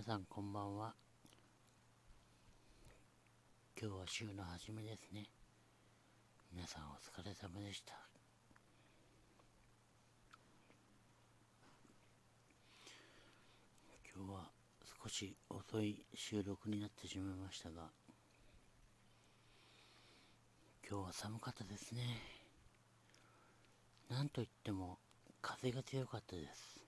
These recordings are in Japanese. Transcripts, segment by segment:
皆さんこんばんは。今日は週の初めですね。皆さんお疲れ様でした。今日は少し遅い収録になってしまいましたが今日は寒かったですね。なんといっても風が強かったです。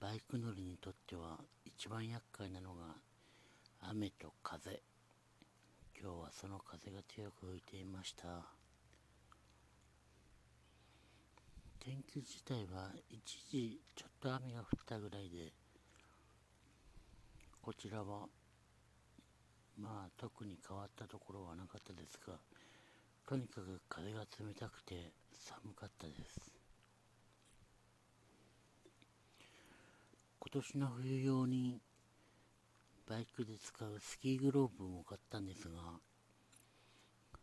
バイク乗りにとっては一番厄介なのが雨と風。今日はその風が強く吹いていました。天気自体は一時ちょっと雨が降ったぐらいでこちらはまあ特に変わったところはなかったですがとにかく風が冷たくて寒かったです。今年の冬用にバイクで使うスキーグローブも買ったんですが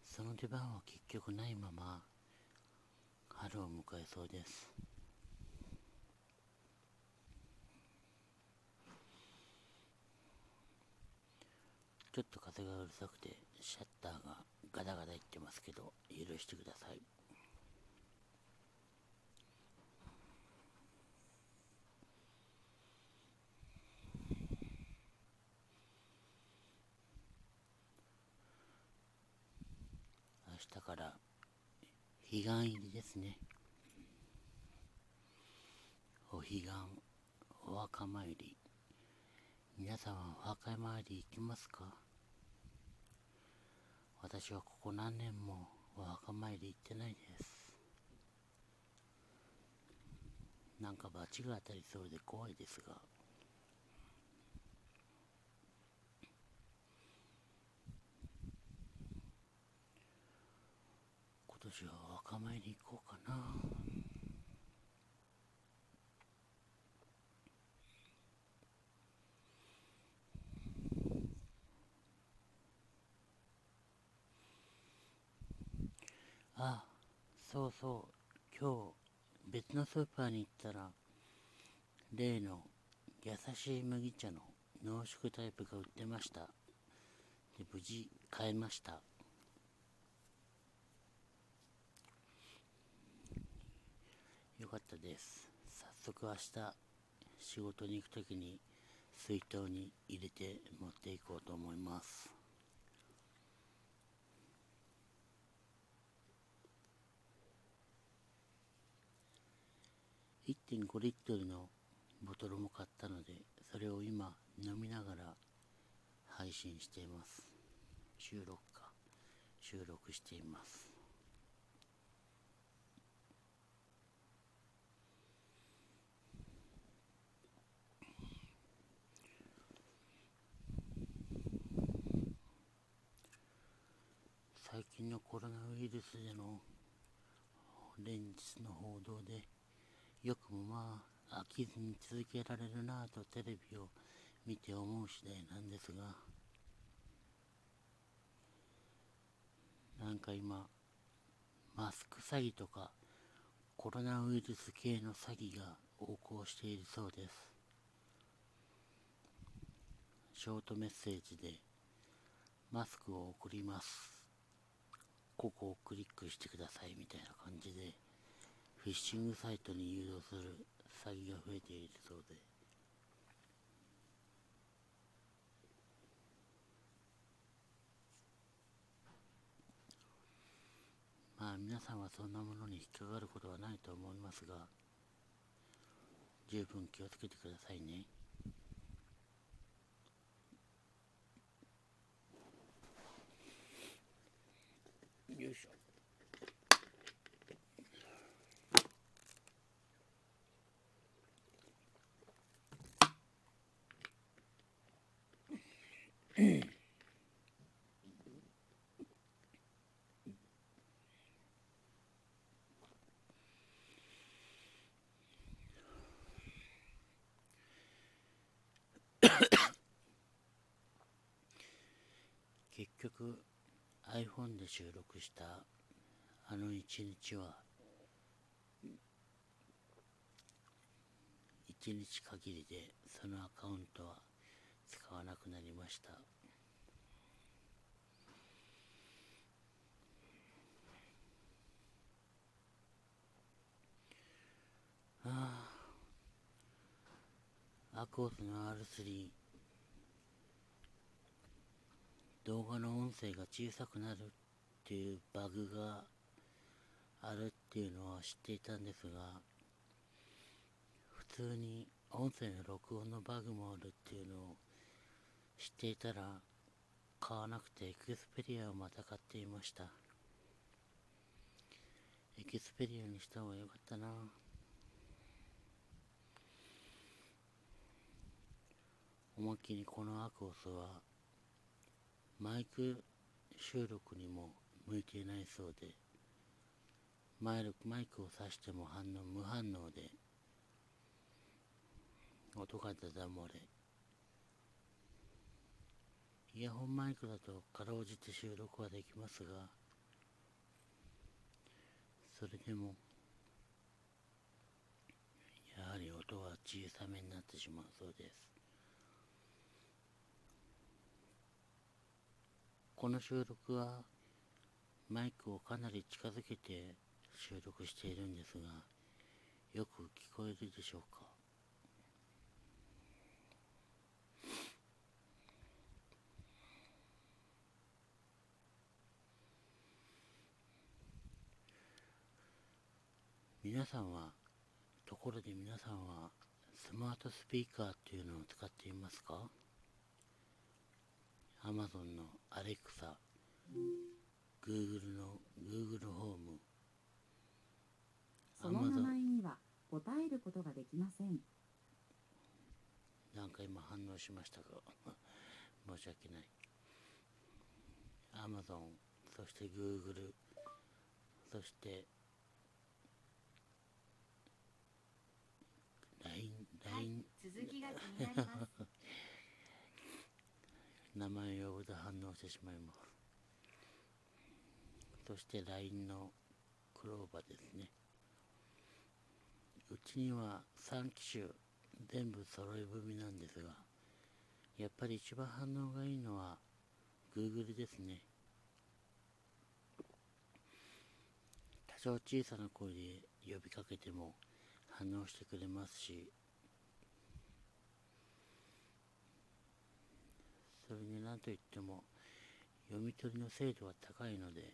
その出番は結局ないまま春を迎えそうです。ちょっと風がうるさくてシャッターがガタガタいってますけど許してください。明日から彼岸入りですね。お彼岸お墓参り。皆さんはお墓参り行きますか？私はここ何年もお墓参り行ってないです。なんか罰が当たりそうで怖いですが今年はお墓参り行こうかな。あそうそう今日別のスーパーに行ったら例の優しい麦茶の濃縮タイプが売ってました。で無事買えました。よかったです。早速明日仕事に行く時に水筒に入れて持っていこうと思います。1.5リットルのボトルも買ったのでそれを今飲みながら配信しています。収録か。収録しています。のコロナウイルスでの連日の報道でよくもまあ飽きずに続けられるなぁとテレビを見て思う次第なんですがなんか今マスク詐欺とかコロナウイルス系の詐欺が横行しているそうです。ショートメッセージでマスクを送ります。ここをクリックしてくださいみたいな感じでフィッシングサイトに誘導する詐欺が増えているそうで。まあ皆さんはそんなものに引っかかることはないと思いますが十分気をつけてくださいね。結局 iPhone で収録したあの一日は一日限りでそのアカウントは使わなくなりましたああアコースの R3 動画の音声が小さくなるっていうバグがあるっていうのは知っていたんですが普通に音声の録音のバグもあるっていうのを知っていたら買わなくてエクスペリアをまた買っていました。エクスペリアにした方がよかったな。おまけにこのアコースはマイク収録にも向いていないそうでマイクを挿しても反応無反応で音がだだ漏れイヤホンマイクだとかろうじて収録はできますがそれでもやはり音は小さめになってしまうそうです。この収録はマイクをかなり近づけて収録しているんですがよく聞こえるでしょうか？皆さんはところで皆さんはスマートスピーカーっていうのを使っていますか？Amazon の Alexa、Google の Google ホーム、その名前には答えることができません。なんか今反応しましたが 申し訳ない。Amazon、そして Google、そして LINE、LINE、続きが気になります。名前を呼ぶと反応してしまいますそして LINE のクローバーですね。うちには3機種全部揃い踏みなんですがやっぱり一番反応がいいのは Google ですね。多少小さな声で呼びかけても反応してくれますしといっても読み取りの精度は高いので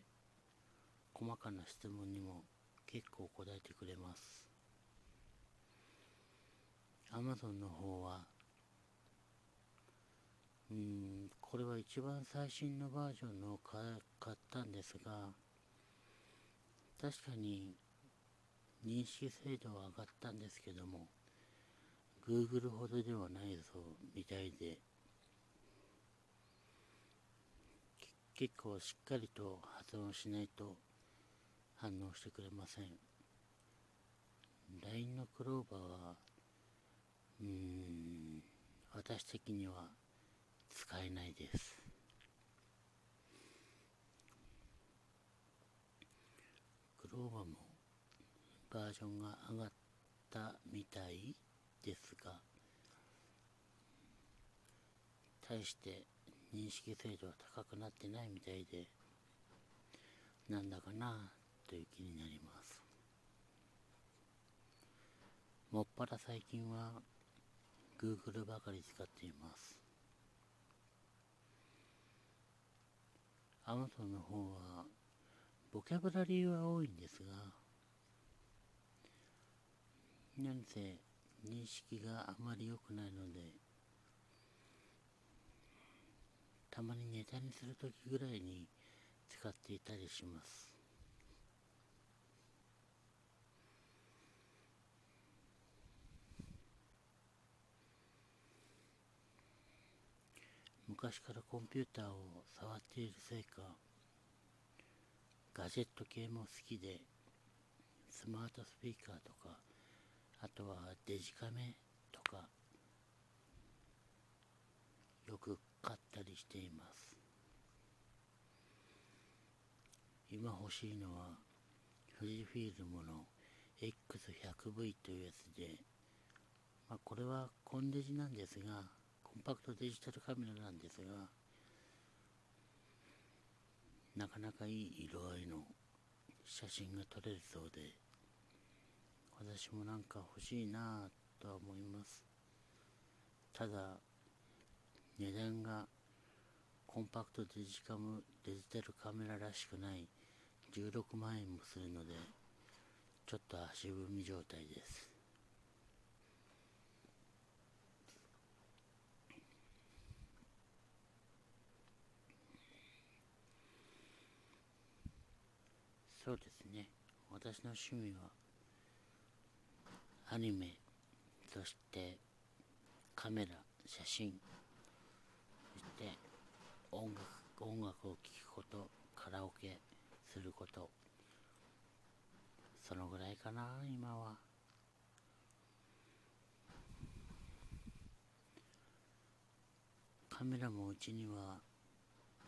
細かな質問にも結構答えてくれます。Amazon の方はうんこれは一番最新のバージョンのを買ったんですが確かに認識精度は上がったんですけども Google ほどではないそうみたいで。結構しっかりと発音しないと反応してくれません。LINE のクローバーはうーん私的には使えないです。クローバーもバージョンが上がったみたいですが対して認識精度は高くなってないみたいでなんだかなという気になります。もっぱら最近は Google ばかり使っています。Amazon の方はボキャブラリーは多いんですが何せ認識があまり良くないのでたまにネタにするときぐらいに使っていたりします。昔からコンピューターを触っているせいかガジェット系も好きでスマートスピーカーとかあとはデジカメとかよく買ったりしています。今欲しいのは富士フィルムの X100V というやつでまあ、これはコンデジなんですがコンパクトデジタルカメラなんですがなかなかいい色合いの写真が撮れるそうで私もなんか欲しいなぁとは思います。ただ値段がコンパクトデジカムデジタルカメラらしくない16万円もするのでちょっと足踏み状態です。そうですね。私の趣味はアニメそしてカメラ写真。して音楽音楽を聴くことカラオケすること。そのぐらいかな今は。カメラもうちには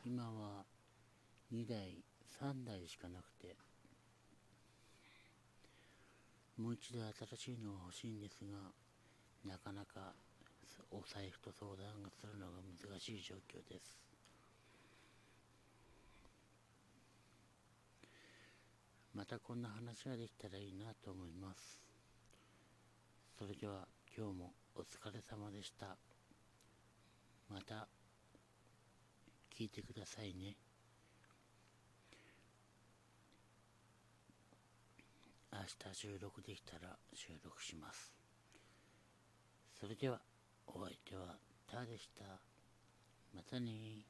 今は2台3台しかなくて。もう一度新しいのが欲しいんですがなかなかお財布と相談するのが難しい状況です。またこんな話ができたらいいなと思います。それでは今日もお疲れ様でした。また聞いてくださいね。明日収録できたら収録します。それでは。お相手はタでした。またね